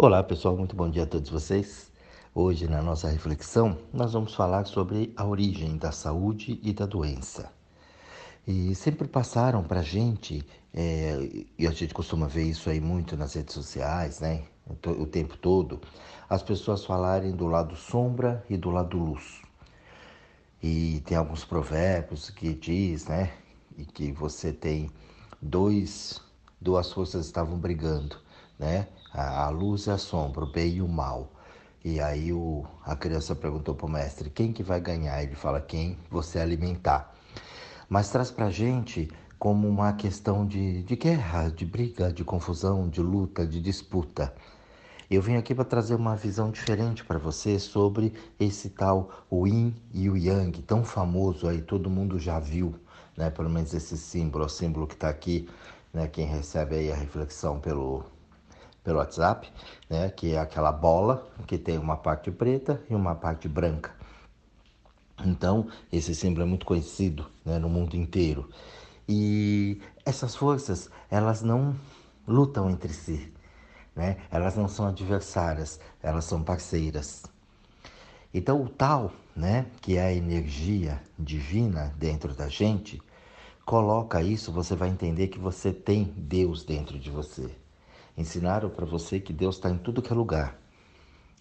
Olá pessoal, muito bom dia a todos vocês. Hoje, na nossa reflexão, nós vamos falar sobre a origem da saúde e da doença. E sempre passaram para a gente, é, e a gente costuma ver isso aí muito nas redes sociais, né? O tempo todo, as pessoas falarem do lado sombra e do lado luz. E tem alguns provérbios que diz, né? E que você tem dois, duas forças estavam brigando, né? A, luz e a sombra, o bem e o mal. E aí o, a criança perguntou para o mestre, quem que vai ganhar? Ele fala, quem você alimentar. Mas traz para a gente como uma questão de, de guerra, de briga, de confusão, de luta, de disputa. Eu vim aqui para trazer uma visão diferente para você sobre esse tal o Yin e o Yang, tão famoso aí, todo mundo já viu, né? Pelo menos esse símbolo, o símbolo que está aqui, né? Quem recebe aí a reflexão pelo pelo WhatsApp, né, que é aquela bola que tem uma parte preta e uma parte branca. Então, esse símbolo é muito conhecido né, no mundo inteiro. E essas forças, elas não lutam entre si, né? Elas não são adversárias, elas são parceiras. Então, o tal, né, que é a energia divina dentro da gente, coloca isso, você vai entender que você tem Deus dentro de você. Ensinaram para você que Deus está em tudo que é lugar.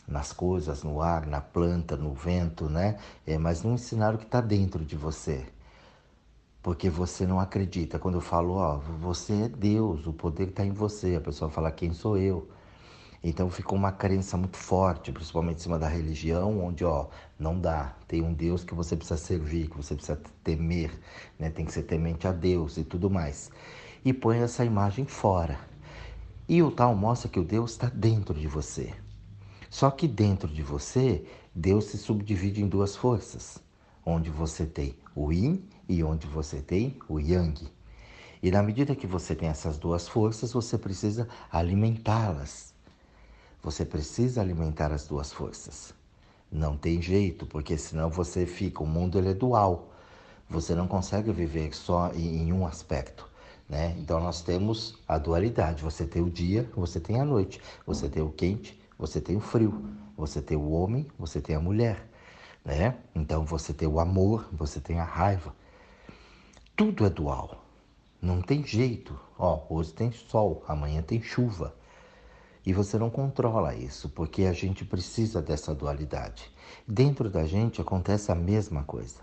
Nas coisas, no ar, na planta, no vento, né? É, mas não ensinaram que está dentro de você. Porque você não acredita. Quando eu falo, ó, você é Deus, o poder está em você. A pessoa fala, quem sou eu? Então ficou uma crença muito forte, principalmente em cima da religião, onde ó, não dá. Tem um Deus que você precisa servir, que você precisa temer, né? tem que ser temente a Deus e tudo mais. E põe essa imagem fora. E o tal mostra que o Deus está dentro de você. Só que dentro de você, Deus se subdivide em duas forças, onde você tem o Yin e onde você tem o Yang. E na medida que você tem essas duas forças, você precisa alimentá-las. Você precisa alimentar as duas forças. Não tem jeito, porque senão você fica, o mundo ele é dual. Você não consegue viver só em um aspecto. Né? Então nós temos a dualidade. Você tem o dia, você tem a noite. Você tem o quente, você tem o frio. Você tem o homem, você tem a mulher. Né? Então você tem o amor, você tem a raiva. Tudo é dual. Não tem jeito. Ó, hoje tem sol, amanhã tem chuva. E você não controla isso, porque a gente precisa dessa dualidade. Dentro da gente acontece a mesma coisa.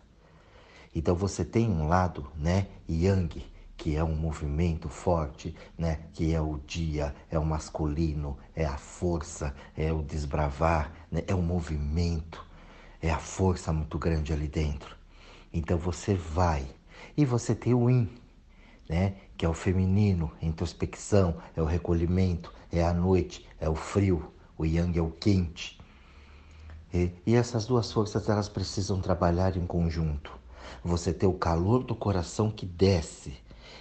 Então você tem um lado, né, yang, que é um movimento forte, né? que é o dia, é o masculino, é a força, é o desbravar, né? é o movimento, é a força muito grande ali dentro. Então você vai e você tem o in, né? que é o feminino, introspecção, é o recolhimento, é a noite, é o frio, o yang é o quente. E, e essas duas forças elas precisam trabalhar em conjunto. Você tem o calor do coração que desce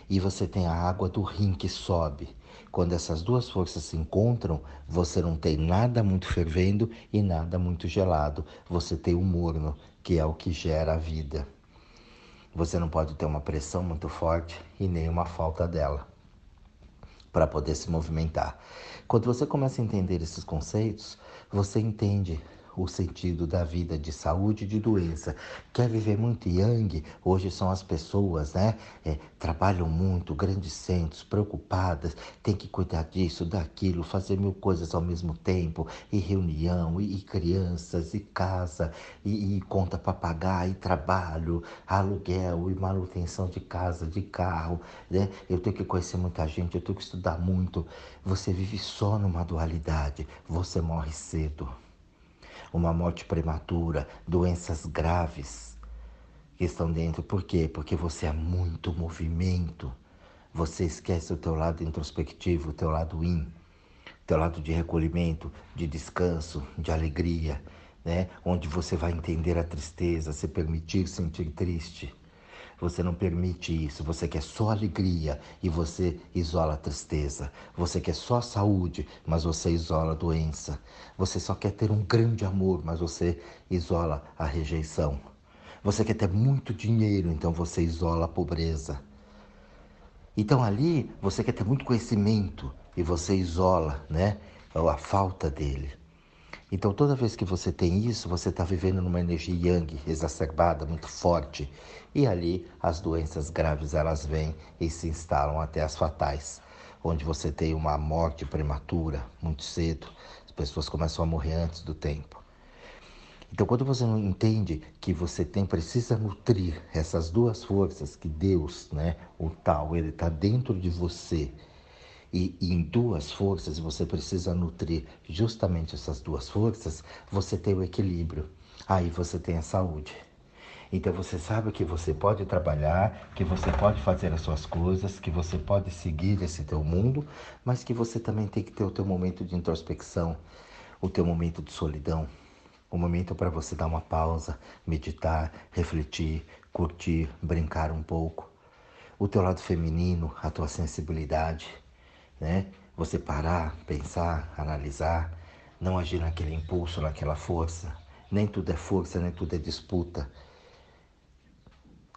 e você tem a água do rim que sobe. Quando essas duas forças se encontram, você não tem nada muito fervendo e nada muito gelado. Você tem o morno, que é o que gera a vida. Você não pode ter uma pressão muito forte e nem uma falta dela para poder se movimentar. Quando você começa a entender esses conceitos, você entende o sentido da vida de saúde e de doença. Quer viver muito yang? Hoje são as pessoas, né? É, trabalham muito, grandes centros, preocupadas, tem que cuidar disso, daquilo, fazer mil coisas ao mesmo tempo, e reunião, e, e crianças, e casa, e, e conta para pagar, e trabalho, aluguel, e manutenção de casa, de carro, né? Eu tenho que conhecer muita gente, eu tenho que estudar muito. Você vive só numa dualidade, você morre cedo uma morte prematura, doenças graves que estão dentro. Por quê? Porque você é muito movimento. Você esquece o teu lado introspectivo, o teu lado in, teu lado de recolhimento, de descanso, de alegria, né? Onde você vai entender a tristeza, se permitir sentir triste. Você não permite isso, você quer só alegria e você isola a tristeza. Você quer só saúde, mas você isola a doença. Você só quer ter um grande amor, mas você isola a rejeição. Você quer ter muito dinheiro, então você isola a pobreza. Então ali você quer ter muito conhecimento e você isola, né? a falta dele. Então, toda vez que você tem isso, você está vivendo numa energia yang exacerbada, muito forte. E ali as doenças graves elas vêm e se instalam até as fatais, onde você tem uma morte prematura muito cedo, as pessoas começam a morrer antes do tempo. Então, quando você não entende que você tem precisa nutrir essas duas forças que Deus, né, o tal, ele está dentro de você e, em duas forças você precisa nutrir justamente essas duas forças, você tem o equilíbrio. Aí você tem a saúde. Então você sabe que você pode trabalhar, que você pode fazer as suas coisas, que você pode seguir esse teu mundo, mas que você também tem que ter o teu momento de introspecção, o teu momento de solidão, o momento para você dar uma pausa, meditar, refletir, curtir, brincar um pouco. O teu lado feminino, a tua sensibilidade, né? Você parar, pensar, analisar, não agir naquele impulso, naquela força. Nem tudo é força, nem tudo é disputa.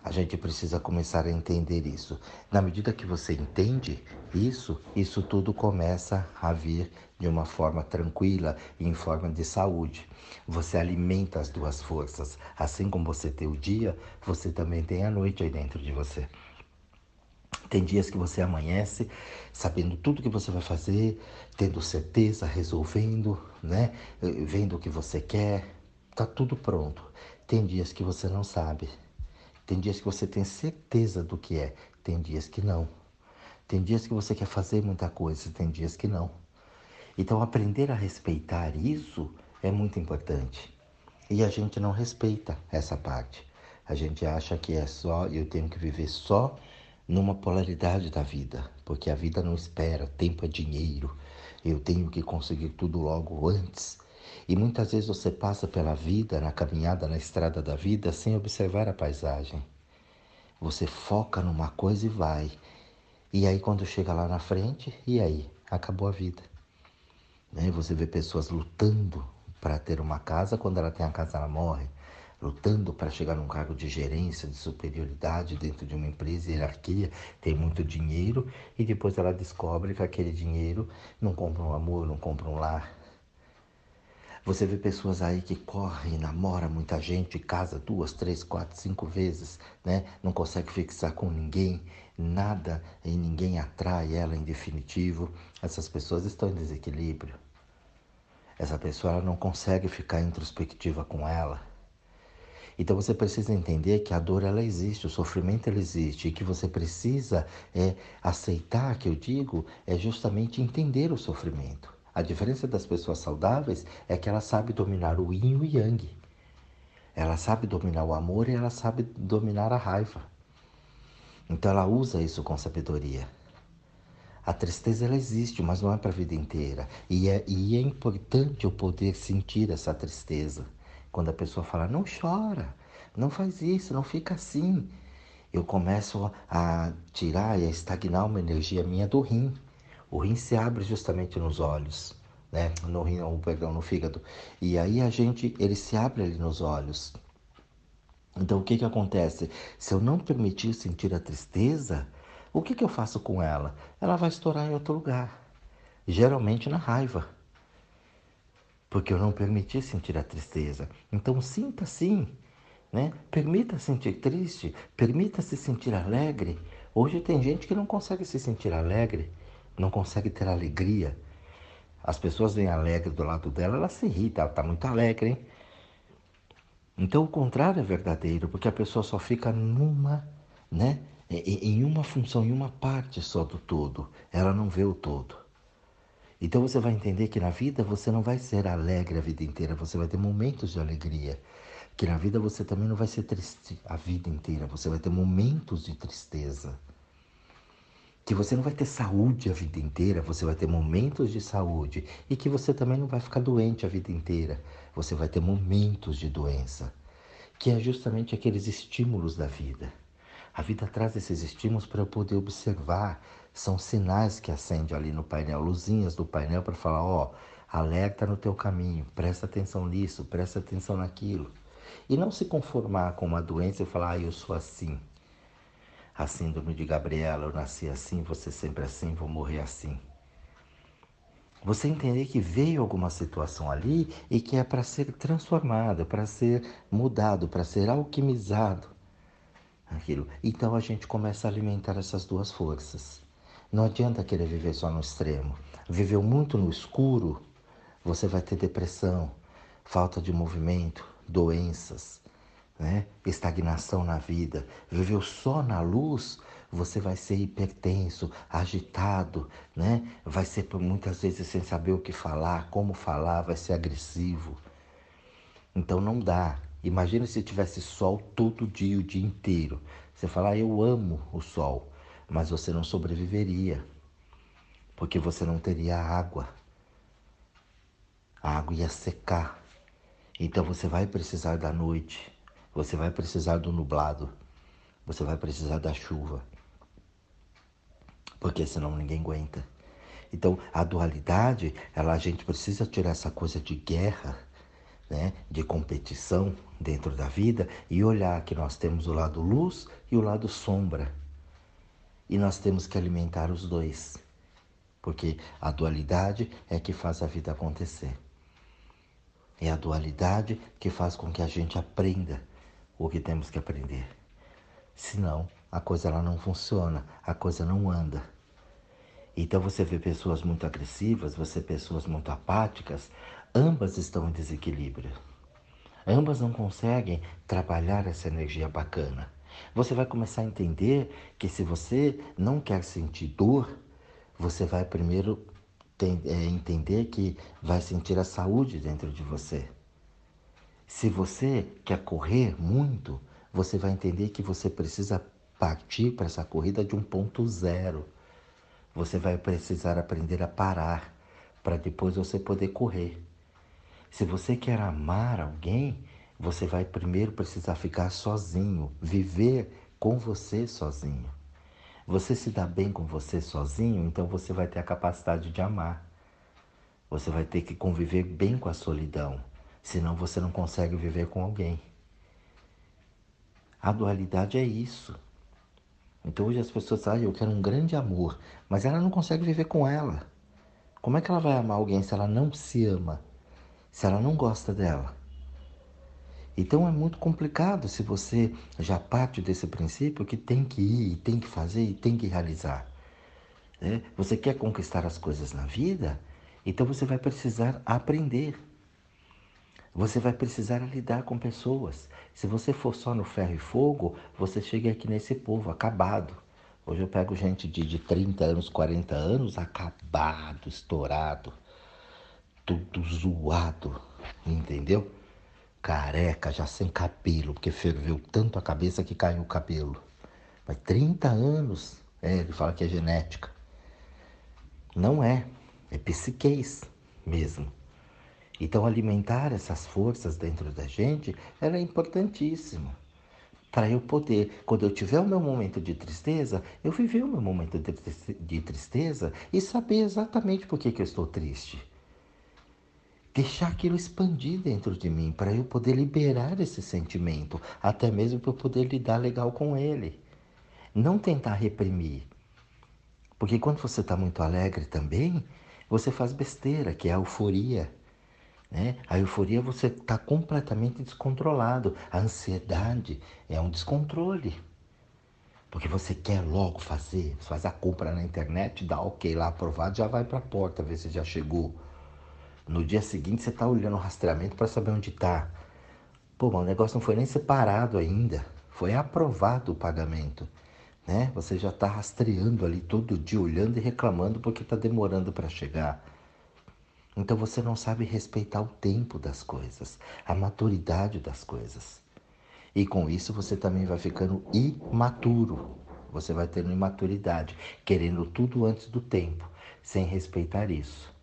A gente precisa começar a entender isso. Na medida que você entende isso, isso tudo começa a vir de uma forma tranquila e em forma de saúde. Você alimenta as duas forças. Assim como você tem o dia, você também tem a noite aí dentro de você. Tem dias que você amanhece sabendo tudo que você vai fazer, tendo certeza, resolvendo, né? Vendo o que você quer, tá tudo pronto. Tem dias que você não sabe. Tem dias que você tem certeza do que é, tem dias que não. Tem dias que você quer fazer muita coisa, tem dias que não. Então aprender a respeitar isso é muito importante. E a gente não respeita essa parte. A gente acha que é só eu tenho que viver só numa polaridade da vida, porque a vida não espera, tempo é dinheiro, eu tenho que conseguir tudo logo antes. E muitas vezes você passa pela vida, na caminhada, na estrada da vida, sem observar a paisagem. Você foca numa coisa e vai. E aí quando chega lá na frente, e aí? Acabou a vida. Né? Você vê pessoas lutando para ter uma casa, quando ela tem a casa ela morre lutando para chegar num cargo de gerência, de superioridade dentro de uma empresa, hierarquia, tem muito dinheiro e depois ela descobre que aquele dinheiro não compra um amor, não compra um lar. Você vê pessoas aí que correm, namora muita gente, casa duas, três, quatro, cinco vezes, né? Não consegue fixar com ninguém, nada e ninguém atrai ela em definitivo. Essas pessoas estão em desequilíbrio. Essa pessoa ela não consegue ficar introspectiva com ela então você precisa entender que a dor ela existe, o sofrimento ela existe e que você precisa é aceitar, que eu digo, é justamente entender o sofrimento. A diferença das pessoas saudáveis é que ela sabe dominar o yin e o yang. Ela sabe dominar o amor e ela sabe dominar a raiva. Então ela usa isso com sabedoria. A tristeza ela existe, mas não é para a vida inteira. E é, e é importante eu poder sentir essa tristeza. Quando a pessoa fala, não chora, não faz isso, não fica assim, eu começo a tirar e a estagnar uma energia minha do rim. O rim se abre justamente nos olhos, né? No rim, não, perdão, no fígado. E aí a gente, ele se abre ali nos olhos. Então o que que acontece? Se eu não permitir sentir a tristeza, o que que eu faço com ela? Ela vai estourar em outro lugar. Geralmente na raiva porque eu não permiti sentir a tristeza. Então sinta sim, né? Permita sentir triste, permita se sentir alegre. Hoje tem gente que não consegue se sentir alegre, não consegue ter alegria. As pessoas vêm alegre do lado dela, ela se irrita, ela está muito alegre, hein? Então o contrário é verdadeiro, porque a pessoa só fica numa, né? Em uma função, em uma parte só do todo. Ela não vê o todo. Então você vai entender que na vida você não vai ser alegre a vida inteira, você vai ter momentos de alegria. Que na vida você também não vai ser triste a vida inteira, você vai ter momentos de tristeza. Que você não vai ter saúde a vida inteira, você vai ter momentos de saúde. E que você também não vai ficar doente a vida inteira, você vai ter momentos de doença. Que é justamente aqueles estímulos da vida. A vida traz esses estímulos para eu poder observar são sinais que acende ali no painel, luzinhas do painel para falar, ó, alerta no teu caminho, presta atenção nisso, presta atenção naquilo. E não se conformar com uma doença e falar, ah, eu sou assim. A síndrome de Gabriela, eu nasci assim, você sempre assim, vou morrer assim. Você entender que veio alguma situação ali e que é para ser transformado, para ser mudado, para ser alquimizado. Aquilo. Então a gente começa a alimentar essas duas forças. Não adianta querer viver só no extremo. Viveu muito no escuro, você vai ter depressão, falta de movimento, doenças, né? estagnação na vida. Viveu só na luz, você vai ser hipertenso, agitado, né? Vai ser muitas vezes sem saber o que falar, como falar, vai ser agressivo. Então não dá. Imagina se tivesse sol todo dia, o dia inteiro. Você falar, ah, eu amo o sol, mas você não sobreviveria, porque você não teria água. A água ia secar. Então você vai precisar da noite, você vai precisar do nublado, você vai precisar da chuva porque senão ninguém aguenta. Então, a dualidade, ela, a gente precisa tirar essa coisa de guerra, né, de competição dentro da vida e olhar que nós temos o lado luz e o lado sombra. E nós temos que alimentar os dois, porque a dualidade é que faz a vida acontecer. É a dualidade que faz com que a gente aprenda o que temos que aprender. Senão, a coisa ela não funciona, a coisa não anda. Então você vê pessoas muito agressivas, você vê pessoas muito apáticas, ambas estão em desequilíbrio. Ambas não conseguem trabalhar essa energia bacana. Você vai começar a entender que se você não quer sentir dor, você vai primeiro tem, é, entender que vai sentir a saúde dentro de você. Se você quer correr muito, você vai entender que você precisa partir para essa corrida de um ponto zero. Você vai precisar aprender a parar para depois você poder correr. Se você quer amar alguém, você vai primeiro precisar ficar sozinho, viver com você sozinho. Você se dá bem com você sozinho, então você vai ter a capacidade de amar. Você vai ter que conviver bem com a solidão, senão você não consegue viver com alguém. A dualidade é isso. Então hoje as pessoas dizem, ah, eu quero um grande amor, mas ela não consegue viver com ela. Como é que ela vai amar alguém se ela não se ama? Se ela não gosta dela? Então é muito complicado se você já parte desse princípio que tem que ir, tem que fazer e tem que realizar. Né? Você quer conquistar as coisas na vida? Então você vai precisar aprender. Você vai precisar lidar com pessoas. Se você for só no ferro e fogo, você chega aqui nesse povo acabado. Hoje eu pego gente de, de 30 anos, 40 anos, acabado, estourado, tudo zoado, entendeu? Careca, já sem cabelo, porque ferveu tanto a cabeça que caiu o cabelo. Mas 30 anos, é, ele fala que é genética. Não é, é psiquez mesmo. Então, alimentar essas forças dentro da gente é importantíssimo. Para eu poder, quando eu tiver o meu momento de tristeza, eu viver o meu momento de tristeza e saber exatamente por que, que eu estou triste. Deixar aquilo expandir dentro de mim, para eu poder liberar esse sentimento, até mesmo para eu poder lidar legal com ele. Não tentar reprimir. Porque quando você está muito alegre também, você faz besteira, que é a euforia. Né? A euforia você está completamente descontrolado. A ansiedade é um descontrole. Porque você quer logo fazer, você faz a compra na internet, dá ok lá aprovado, já vai para a porta ver se já chegou. No dia seguinte você está olhando o rastreamento para saber onde está. Pô, mas o negócio não foi nem separado ainda. Foi aprovado o pagamento. Né? Você já está rastreando ali todo dia, olhando e reclamando porque está demorando para chegar. Então você não sabe respeitar o tempo das coisas, a maturidade das coisas. E com isso você também vai ficando imaturo. Você vai tendo imaturidade, querendo tudo antes do tempo, sem respeitar isso.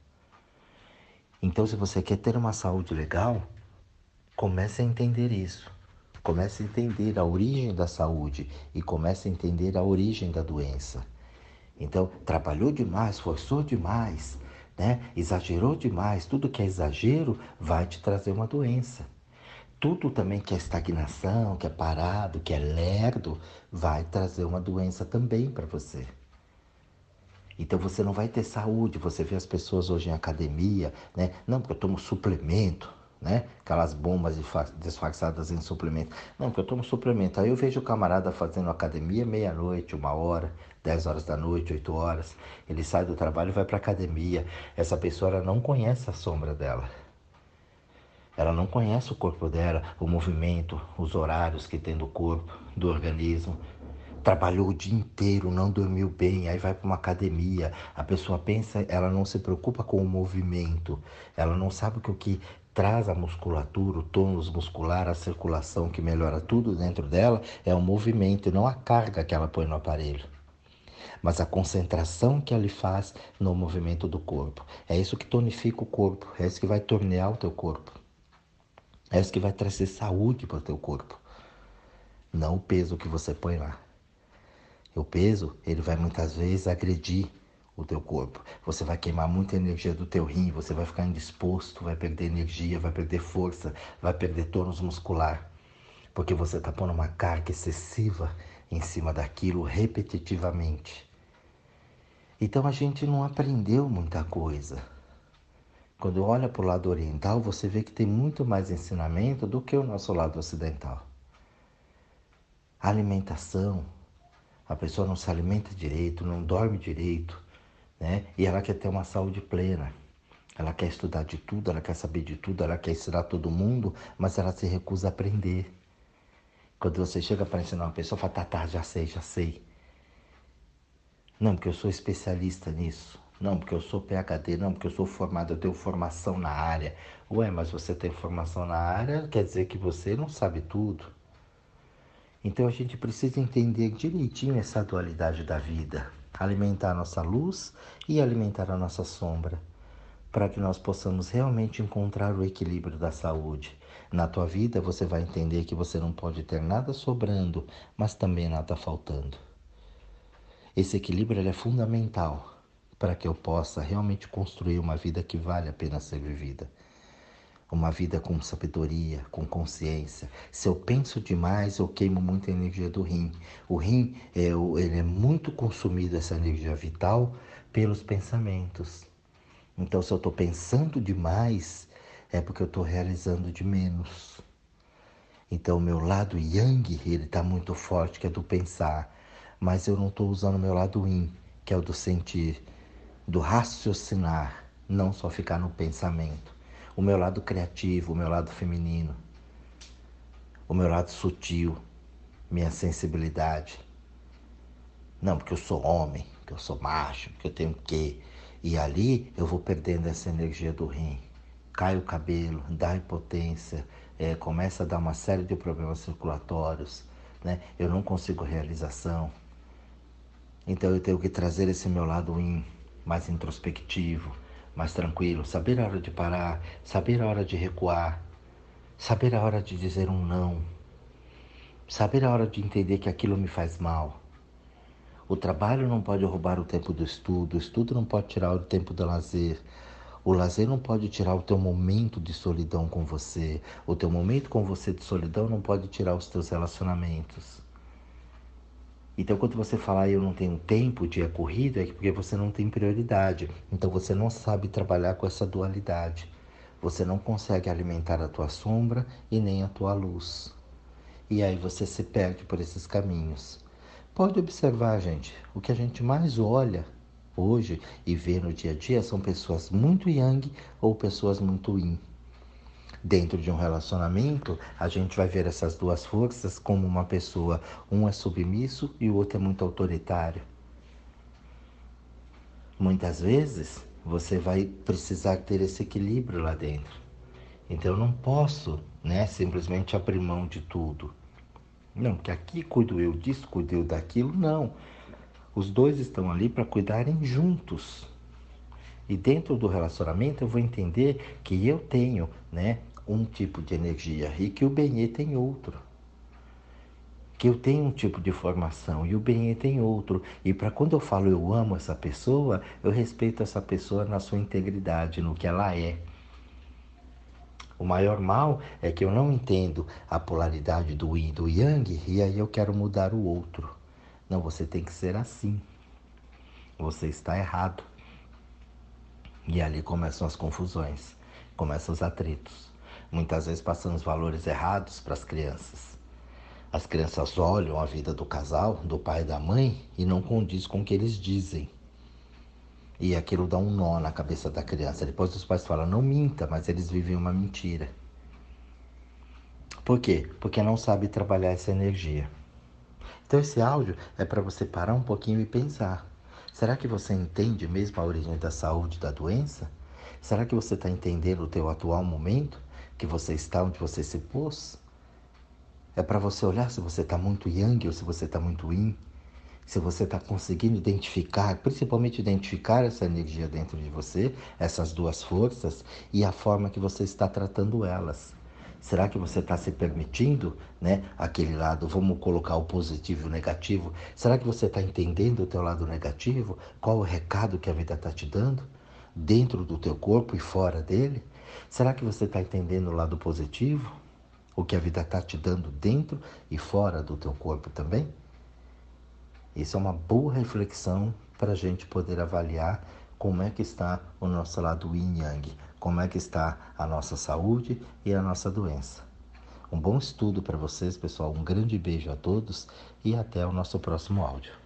Então, se você quer ter uma saúde legal, comece a entender isso. Comece a entender a origem da saúde e comece a entender a origem da doença. Então, trabalhou demais, forçou demais, né? Exagerou demais, tudo que é exagero vai te trazer uma doença. Tudo também que é estagnação, que é parado, que é lerdo, vai trazer uma doença também para você. Então você não vai ter saúde. Você vê as pessoas hoje em academia, né? Não, porque eu tomo suplemento, né? Aquelas bombas disfarçadas em suplemento. Não, porque eu tomo suplemento. Aí eu vejo o camarada fazendo academia meia-noite, uma hora, 10 horas da noite, 8 horas. Ele sai do trabalho e vai para academia. Essa pessoa não conhece a sombra dela. Ela não conhece o corpo dela, o movimento, os horários que tem do corpo, do organismo trabalhou o dia inteiro, não dormiu bem, aí vai para uma academia. A pessoa pensa, ela não se preocupa com o movimento, ela não sabe que o que traz a musculatura, o tônus muscular, a circulação que melhora tudo dentro dela é o movimento, não a carga que ela põe no aparelho. Mas a concentração que ela faz no movimento do corpo. É isso que tonifica o corpo, é isso que vai tornear o teu corpo. É isso que vai trazer saúde para o teu corpo. Não o peso que você põe lá. O peso, ele vai muitas vezes agredir o teu corpo. Você vai queimar muita energia do teu rim, você vai ficar indisposto, vai perder energia, vai perder força, vai perder tônus muscular. Porque você está pondo uma carga excessiva em cima daquilo repetitivamente. Então a gente não aprendeu muita coisa. Quando olha para o lado oriental, você vê que tem muito mais ensinamento do que o nosso lado ocidental. alimentação, a pessoa não se alimenta direito, não dorme direito, né? E ela quer ter uma saúde plena. Ela quer estudar de tudo, ela quer saber de tudo, ela quer ensinar todo mundo, mas ela se recusa a aprender. Quando você chega para ensinar uma pessoa, fala, tá, tá, já sei, já sei. Não, porque eu sou especialista nisso. Não, porque eu sou PhD. Não, porque eu sou formado, eu tenho formação na área. Ué, mas você tem formação na área, quer dizer que você não sabe tudo. Então a gente precisa entender direitinho essa dualidade da vida, alimentar a nossa luz e alimentar a nossa sombra, para que nós possamos realmente encontrar o equilíbrio da saúde. Na tua vida você vai entender que você não pode ter nada sobrando, mas também nada faltando. Esse equilíbrio é fundamental para que eu possa realmente construir uma vida que vale a pena ser vivida uma vida com sabedoria, com consciência. Se eu penso demais, eu queimo muita energia do rim. O rim é, ele é muito consumido, essa energia vital, pelos pensamentos. Então, se eu estou pensando demais, é porque eu estou realizando de menos. Então, o meu lado yang, ele está muito forte, que é do pensar. Mas eu não estou usando o meu lado yin, que é o do sentir, do raciocinar, não só ficar no pensamento o meu lado criativo, o meu lado feminino, o meu lado sutil, minha sensibilidade. Não, porque eu sou homem, porque eu sou macho, porque eu tenho que. E ali eu vou perdendo essa energia do rim. Cai o cabelo, dá impotência, é, começa a dar uma série de problemas circulatórios, né? Eu não consigo realização. Então eu tenho que trazer esse meu lado in, mais introspectivo, mais tranquilo, saber a hora de parar, saber a hora de recuar, saber a hora de dizer um não, saber a hora de entender que aquilo me faz mal. O trabalho não pode roubar o tempo do estudo, o estudo não pode tirar o tempo do lazer. O lazer não pode tirar o teu momento de solidão com você. O teu momento com você de solidão não pode tirar os teus relacionamentos. Então, quando você falar eu não tenho tempo, dia corrido, é porque você não tem prioridade. Então, você não sabe trabalhar com essa dualidade. Você não consegue alimentar a tua sombra e nem a tua luz. E aí você se perde por esses caminhos. Pode observar, gente, o que a gente mais olha hoje e vê no dia a dia são pessoas muito yang ou pessoas muito yin. Dentro de um relacionamento, a gente vai ver essas duas forças como uma pessoa, um é submisso e o outro é muito autoritário. Muitas vezes você vai precisar ter esse equilíbrio lá dentro. Então eu não posso, né, simplesmente abrir mão de tudo. Não, porque aqui cuido eu disso, cuido eu daquilo, não. Os dois estão ali para cuidarem juntos. E dentro do relacionamento eu vou entender que eu tenho, né, um tipo de energia e que o Benê tem outro. Que eu tenho um tipo de formação e o Benê tem outro. E para quando eu falo eu amo essa pessoa, eu respeito essa pessoa na sua integridade, no que ela é. O maior mal é que eu não entendo a polaridade do yin e do yang e aí eu quero mudar o outro. Não, você tem que ser assim. você está errado. E ali começam as confusões, começam os atritos. Muitas vezes passamos valores errados para as crianças. As crianças olham a vida do casal, do pai e da mãe, e não condiz com o que eles dizem. E aquilo dá um nó na cabeça da criança. Depois os pais falam, não minta, mas eles vivem uma mentira. Por quê? Porque não sabe trabalhar essa energia. Então esse áudio é para você parar um pouquinho e pensar. Será que você entende mesmo a origem da saúde da doença? Será que você está entendendo o teu atual momento? Que você está onde você se pôs? É para você olhar se você está muito yang ou se você está muito yin se você está conseguindo identificar, principalmente identificar essa energia dentro de você, essas duas forças e a forma que você está tratando elas. Será que você está se permitindo, né, aquele lado, vamos colocar o positivo e o negativo? Será que você está entendendo o teu lado negativo? Qual o recado que a vida está te dando? Dentro do teu corpo e fora dele? Será que você está entendendo o lado positivo? O que a vida está te dando dentro e fora do teu corpo também? Isso é uma boa reflexão para a gente poder avaliar como é que está o nosso lado yin yang, como é que está a nossa saúde e a nossa doença. Um bom estudo para vocês, pessoal. Um grande beijo a todos e até o nosso próximo áudio.